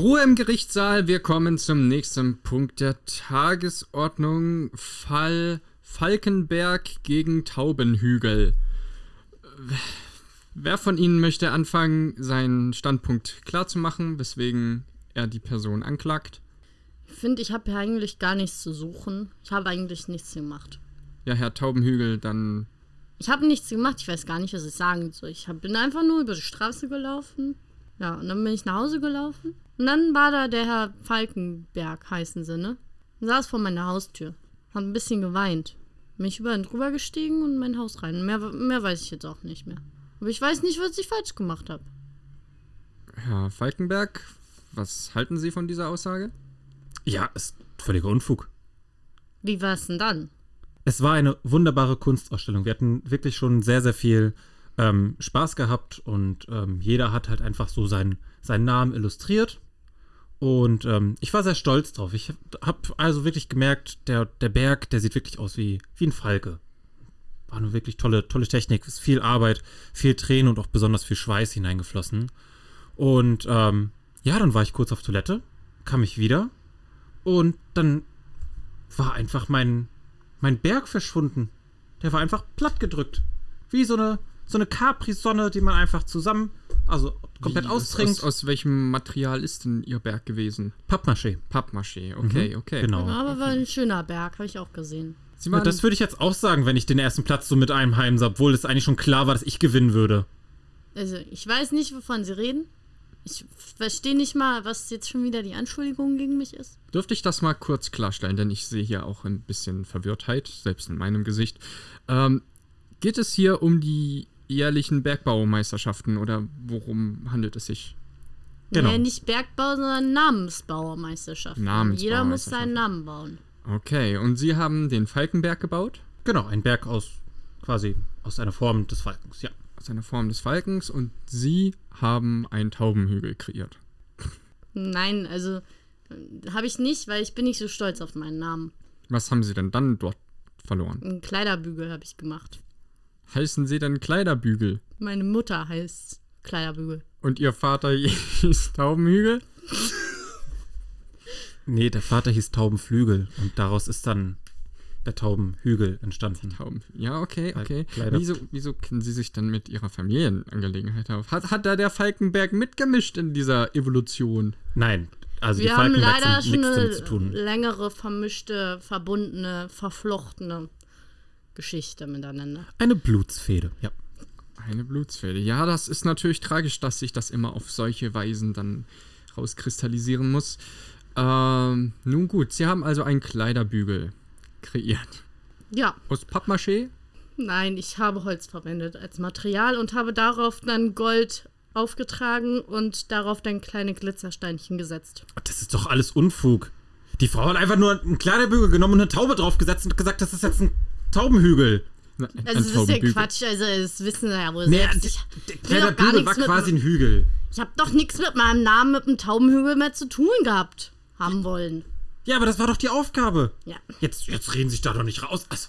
Ruhe im Gerichtssaal. Wir kommen zum nächsten Punkt der Tagesordnung. Fall Falkenberg gegen Taubenhügel. Wer von Ihnen möchte anfangen, seinen Standpunkt klarzumachen, weswegen er die Person anklagt? Ich finde, ich habe hier eigentlich gar nichts zu suchen. Ich habe eigentlich nichts gemacht. Ja, Herr Taubenhügel, dann. Ich habe nichts gemacht. Ich weiß gar nicht, was ich sagen soll. Ich hab, bin einfach nur über die Straße gelaufen. Ja, und dann bin ich nach Hause gelaufen. Und dann war da der Herr Falkenberg, heißen sie, ne? Und saß vor meiner Haustür. Hat ein bisschen geweint. Bin ich über ihn drüber gestiegen und in mein Haus rein. Mehr, mehr weiß ich jetzt auch nicht mehr. Aber ich weiß nicht, was ich falsch gemacht habe. Herr Falkenberg, was halten Sie von dieser Aussage? Ja, ist völliger Unfug. Wie war es denn dann? Es war eine wunderbare Kunstausstellung. Wir hatten wirklich schon sehr, sehr viel ähm, Spaß gehabt und ähm, jeder hat halt einfach so seinen, seinen Namen illustriert. Und ähm, ich war sehr stolz drauf. Ich habe also wirklich gemerkt, der, der Berg, der sieht wirklich aus wie, wie ein Falke. War eine wirklich tolle, tolle Technik. Ist viel Arbeit, viel Tränen und auch besonders viel Schweiß hineingeflossen. Und ähm, ja, dann war ich kurz auf Toilette, kam ich wieder und dann war einfach mein, mein Berg verschwunden. Der war einfach platt gedrückt. Wie so eine, so eine Capri-Sonne, die man einfach zusammen, also komplett Wie, austrinkt. Aus, aus welchem Material ist denn Ihr Berg gewesen? Pappmaché. Pappmaché, okay, Mhm, okay. Genau. Aber war ein schöner Berg, habe ich auch gesehen. Sie Ja, das würde ich jetzt auch sagen, wenn ich den ersten Platz so mit einem heimsah, obwohl es eigentlich schon klar war, dass ich gewinnen würde. Also, ich weiß nicht, wovon Sie reden. Ich verstehe nicht mal, was jetzt schon wieder die Anschuldigung gegen mich ist. Dürfte ich das mal kurz klarstellen, denn ich sehe hier auch ein bisschen Verwirrtheit, selbst in meinem Gesicht. Ähm, geht es hier um die jährlichen Bergbaumeisterschaften oder worum handelt es sich? Genau. Nee, nicht Bergbau, sondern Namensbauermeisterschaft. Namensbauermeisterschaft. Jeder muss seinen Namen bauen. Okay, und Sie haben den Falkenberg gebaut? Genau, ein Berg aus quasi aus einer Form des Falkens, ja. Aus einer Form des Falkens und Sie haben einen Taubenhügel kreiert. Nein, also äh, habe ich nicht, weil ich bin nicht so stolz auf meinen Namen. Was haben Sie denn dann dort verloren? Einen Kleiderbügel habe ich gemacht. Heißen Sie denn Kleiderbügel? Meine Mutter heißt Kleiderbügel. Und Ihr Vater hieß Taubenhügel? Nee, der Vater hieß Taubenflügel und daraus ist dann der Taubenhügel entstanden. Tauben. Ja, okay, okay. Kleider- Wieso, wieso kennen Sie sich dann mit Ihrer Familienangelegenheit auf? Hat, hat da der Falkenberg mitgemischt in dieser Evolution? Nein, also Wir die haben Falkenbergs leider schon eine längere, vermischte, verbundene, verflochtene Geschichte miteinander. Eine Blutsfehde, ja. Eine Blutsfehde. Ja, das ist natürlich tragisch, dass sich das immer auf solche Weisen dann rauskristallisieren muss. Ähm, nun gut, Sie haben also einen Kleiderbügel kreiert. Ja, Aus Pappmaché? nein, ich habe Holz verwendet als Material und habe darauf dann Gold aufgetragen und darauf dann kleine Glitzersteinchen gesetzt. Das ist doch alles Unfug. Die Frau hat einfach nur einen Kleiderbügel genommen und eine Taube draufgesetzt und gesagt, das ist jetzt ein Taubenhügel. Also das ist ja. Quatsch, also das wissen sie ja wohl Nee, selbst. der, Ich, der Kleiderbügel war nichts mit- quasi ein Hügel. ich habe doch nichts mit meinem Namen mit dem Taubenhügel mehr zu tun gehabt, haben wollen. Ja, aber das war doch die Aufgabe. Ja. Jetzt, jetzt reden Sie sich da doch nicht raus. Also,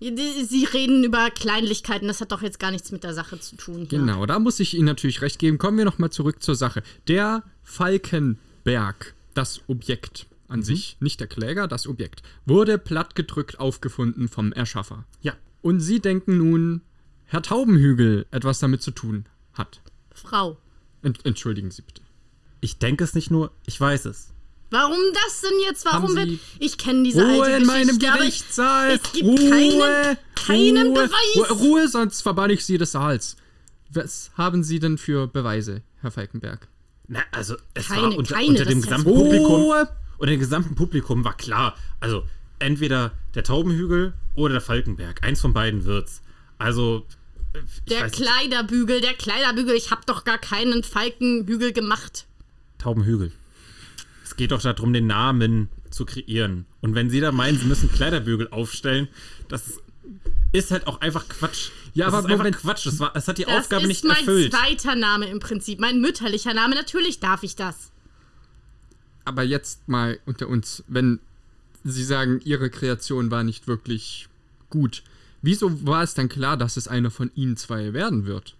Sie reden über Kleinlichkeiten, das hat doch jetzt gar nichts mit der Sache zu tun. Hier. Genau, da muss ich Ihnen natürlich recht geben. Kommen wir nochmal zurück zur Sache. Der Falkenberg, das Objekt Mhm. an sich, nicht der Kläger, das Objekt, wurde plattgedrückt aufgefunden vom Erschaffer. ja. Und Sie denken nun, Herr Taubenhügel etwas damit zu tun hat. Frau. Ent entschuldigen Sie bitte. Ich denke es nicht nur, ich weiß es. Warum das denn jetzt? Warum Haben wird. Ich kenne diese Ruhe alte in meinem ich, Gerichtssaal! es gibt Ruhe! keinen- keinen Ruhe, Beweis! Ruhe, Ruhe, sonst verbanne ich Sie des Saals. Was haben Sie denn für Beweise, Herr Falkenberg? Na, also es Keine- war unter, keine, unter dem gesamten Publikum. Ruhe! Unter dem gesamten Publikum war klar. Also entweder der Taubenhügel oder der Falkenberg. Eins von beiden wird's. Also. der nicht, Kleiderbügel, der Kleiderbügel. Ich habe doch gar keinen Falkenhügel gemacht. Taubenhügel. Es geht doch darum, den Namen zu kreieren. Und wenn Sie da meinen, Sie müssen Kleiderbügel aufstellen, das ist halt auch einfach Quatsch. Ja, das aber ist einfach Moment. Quatsch. Das, war, das hat die Das Aufgabe ist nicht mein erfüllt. zweiter Name im Prinzip. Mein mütterlicher Name. Natürlich darf ich das. Aber jetzt mal unter uns, wenn Sie sagen, Ihre Kreation war nicht wirklich gut, wieso war es dann klar, dass es einer von Ihnen zwei werden wird?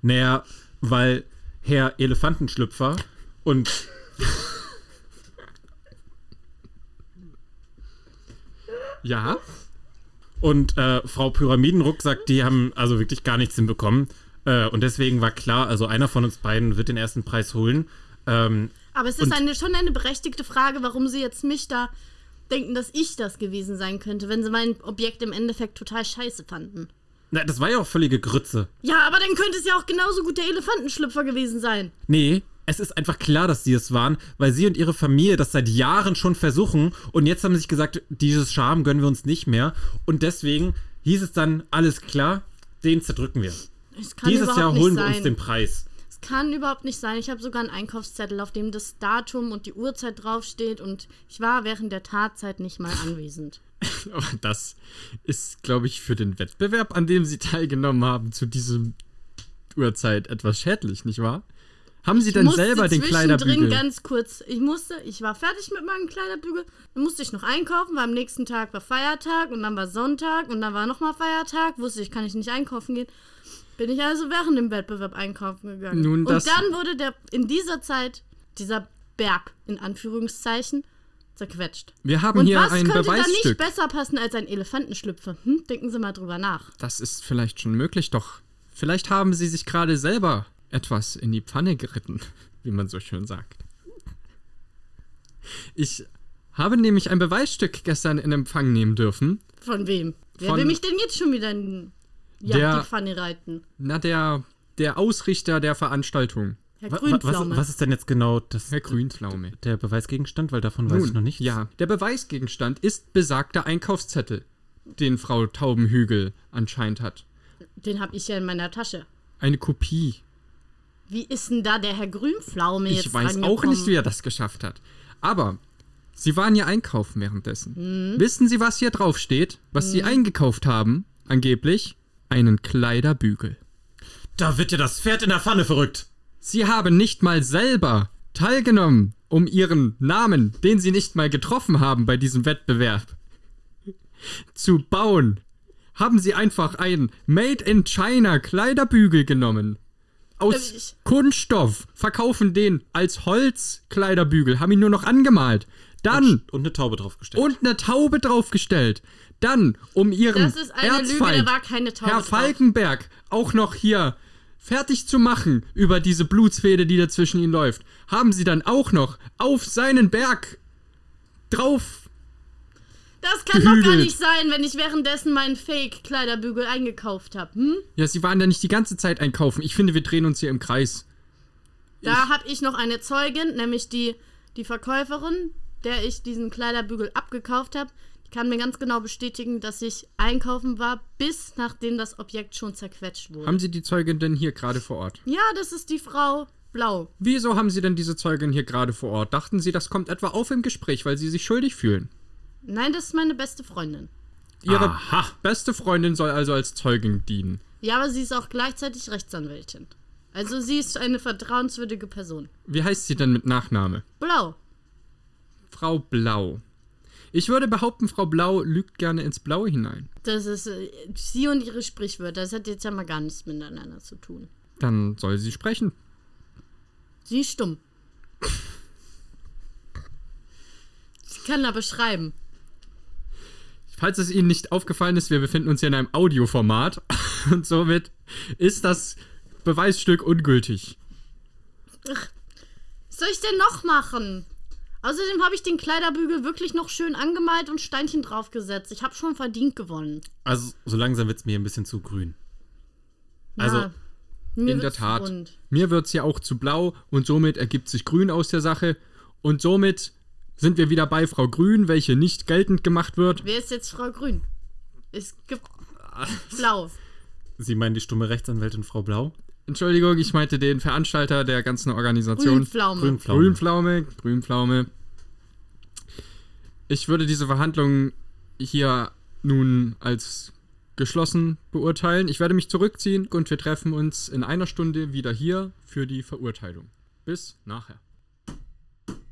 Naja, weil Herr Elefantenschlüpfer und Ja. Und äh, Frau Pyramidenruck sagt, die haben also wirklich gar nichts hinbekommen. Äh, und deswegen war klar, also einer von uns beiden wird den ersten Preis holen. Ähm, Aber es ist eine, schon eine berechtigte Frage, warum sie jetzt mich da denken, dass ich das gewesen sein könnte, wenn sie mein Objekt im Endeffekt total scheiße fanden. na, das war ja auch völlige Grütze. Ja, aber dann könnte es ja auch genauso gut der Elefantenschlüpfer gewesen sein. Nee, es ist einfach klar, dass sie es waren, weil sie und ihre Familie das seit Jahren schon versuchen und jetzt haben sie sich gesagt, dieses Charme gönnen wir uns nicht mehr und deswegen hieß es dann, alles klar, den zerdrücken wir. Dieses Jahr holen wir uns den Preis. Es kann überhaupt nicht sein. Ich habe sogar einen Einkaufszettel, auf dem das Datum und die Uhrzeit draufsteht und ich war während der Tatzeit nicht mal anwesend. Aber das ist, glaube ich, für den Wettbewerb, an dem Sie teilgenommen haben, zu diesem Uhrzeit etwas schädlich, nicht wahr? Haben Sie Ich denn selber den Kleiderbügel? ganz kurz, ich musste, ich war fertig mit meinem Kleiderbügel, dann musste ich noch einkaufen, weil am nächsten Tag war Feiertag und dann war Sonntag und dann war nochmal Feiertag, wusste ich, kann ich nicht einkaufen gehen. Bin ich also während dem Wettbewerb einkaufen gegangen. Nun, und dann wurde der in dieser Zeit dieser Berg in Anführungszeichen zerquetscht. Wir haben Und hier was ein könnte da nicht Beweisstück. besser passen als ein Elefantenschlüpfer? Hm? Denken Sie mal drüber nach. Das ist vielleicht schon möglich, doch vielleicht haben Sie sich gerade selber etwas in die Pfanne geritten, wie man so schön sagt. Ich habe nämlich ein Beweisstück gestern in Empfang nehmen dürfen. Von wem? Wer Von- will mich denn jetzt schon wieder in ja, Der- die Pfanne reiten? Na, der, der Ausrichter der Veranstaltung, Herr Grünpflaume. Was, was ist denn jetzt genau das, Herr Grünpflaume. der Beweisgegenstand? Weil davon weiß ich noch nichts. Ja, der Beweisgegenstand ist besagter Einkaufszettel, den Frau Taubenhügel anscheinend hat. Den habe ich ja in meiner Tasche. Eine Kopie. Wie ist denn da der Herr Grünpflaume jetzt Ich weiß auch nicht, wie er das geschafft hat. Aber Sie waren ja einkaufen währenddessen. Mhm. Wissen Sie, was hier drauf steht? Was Sie eingekauft haben? Angeblich einen Kleiderbügel. Da wird ja das Pferd in der Pfanne verrückt. Sie haben nicht mal selber teilgenommen, um Ihren Namen, den Sie nicht mal getroffen haben bei diesem Wettbewerb, zu bauen. Haben Sie einfach einen Made in China Kleiderbügel genommen. Aus Äh, ich- Kunststoff, verkaufen den als Holzkleiderbügel, haben ihn nur noch angemalt. Dann Und eine Taube draufgestellt. und eine Taube draufgestellt. Dann, um ihren Das ist eine Lüge, Erzfeind, da war keine Taube Herr drauf. Falkenberg, auch noch hier fertig zu machen über diese Blutsfehde, die da zwischen ihnen läuft, haben sie dann auch noch auf seinen Berg drauf. Das kann doch gar gehügelt. nicht sein, wenn ich währenddessen meinen Fake-Kleiderbügel eingekauft habe. Hm? Ja, sie waren da nicht die ganze Zeit einkaufen. Ich finde, wir drehen uns hier im Kreis. Da habe ich noch eine Zeugin, nämlich die, die Verkäuferin, der ich diesen Kleiderbügel abgekauft habe. Die kann mir ganz genau bestätigen, dass ich einkaufen war, bis nachdem das Objekt schon zerquetscht wurde. Haben Sie die Zeugin denn hier gerade vor Ort? ja, das ist die Frau Blau. Wieso haben Sie denn diese Zeugin hier gerade vor Ort? Dachten Sie, das kommt etwa auf im Gespräch, weil Sie sich schuldig fühlen? Nein, das ist meine beste Freundin. Ihre Aha. beste Freundin soll also als Zeugin dienen. Ja, aber sie ist auch gleichzeitig Rechtsanwältin. Also sie ist eine vertrauenswürdige Person. Wie heißt sie denn mit Nachname? Blau. Frau Blau. Ich würde behaupten, Frau Blau lügt gerne ins Blaue hinein. Das ist äh, sie und ihre Sprichwörter. Das hat jetzt ja mal gar nichts miteinander zu tun. Dann soll sie sprechen. Sie ist stumm. sie kann aber schreiben. Falls es Ihnen nicht aufgefallen ist, wir befinden uns hier in einem Audioformat und somit ist das Beweisstück ungültig. Was soll ich denn noch machen? Außerdem habe ich den Kleiderbügel wirklich noch schön angemalt und Steinchen draufgesetzt. Ich habe schon verdient gewonnen. Also, so langsam wird es mir ein bisschen zu grün. Also, Ja, mir In der Tat. rund. Mir wird es ja auch zu blau und somit ergibt sich grün aus der Sache. Und somit sind wir wieder bei Frau Grün, welche nicht geltend gemacht wird. Wer ist jetzt Frau Grün? Es gibt Blau. Sie meinen die stumme Rechtsanwältin Frau Blau? Entschuldigung, ich meinte den Veranstalter der ganzen Organisation. Grünpflaume. Grünpflaume. Grünpflaume, Grünpflaume. Ich würde diese Verhandlungen hier nun als geschlossen beurteilen. Ich werde mich zurückziehen und wir treffen uns in einer Stunde wieder hier für die Verurteilung. Bis nachher.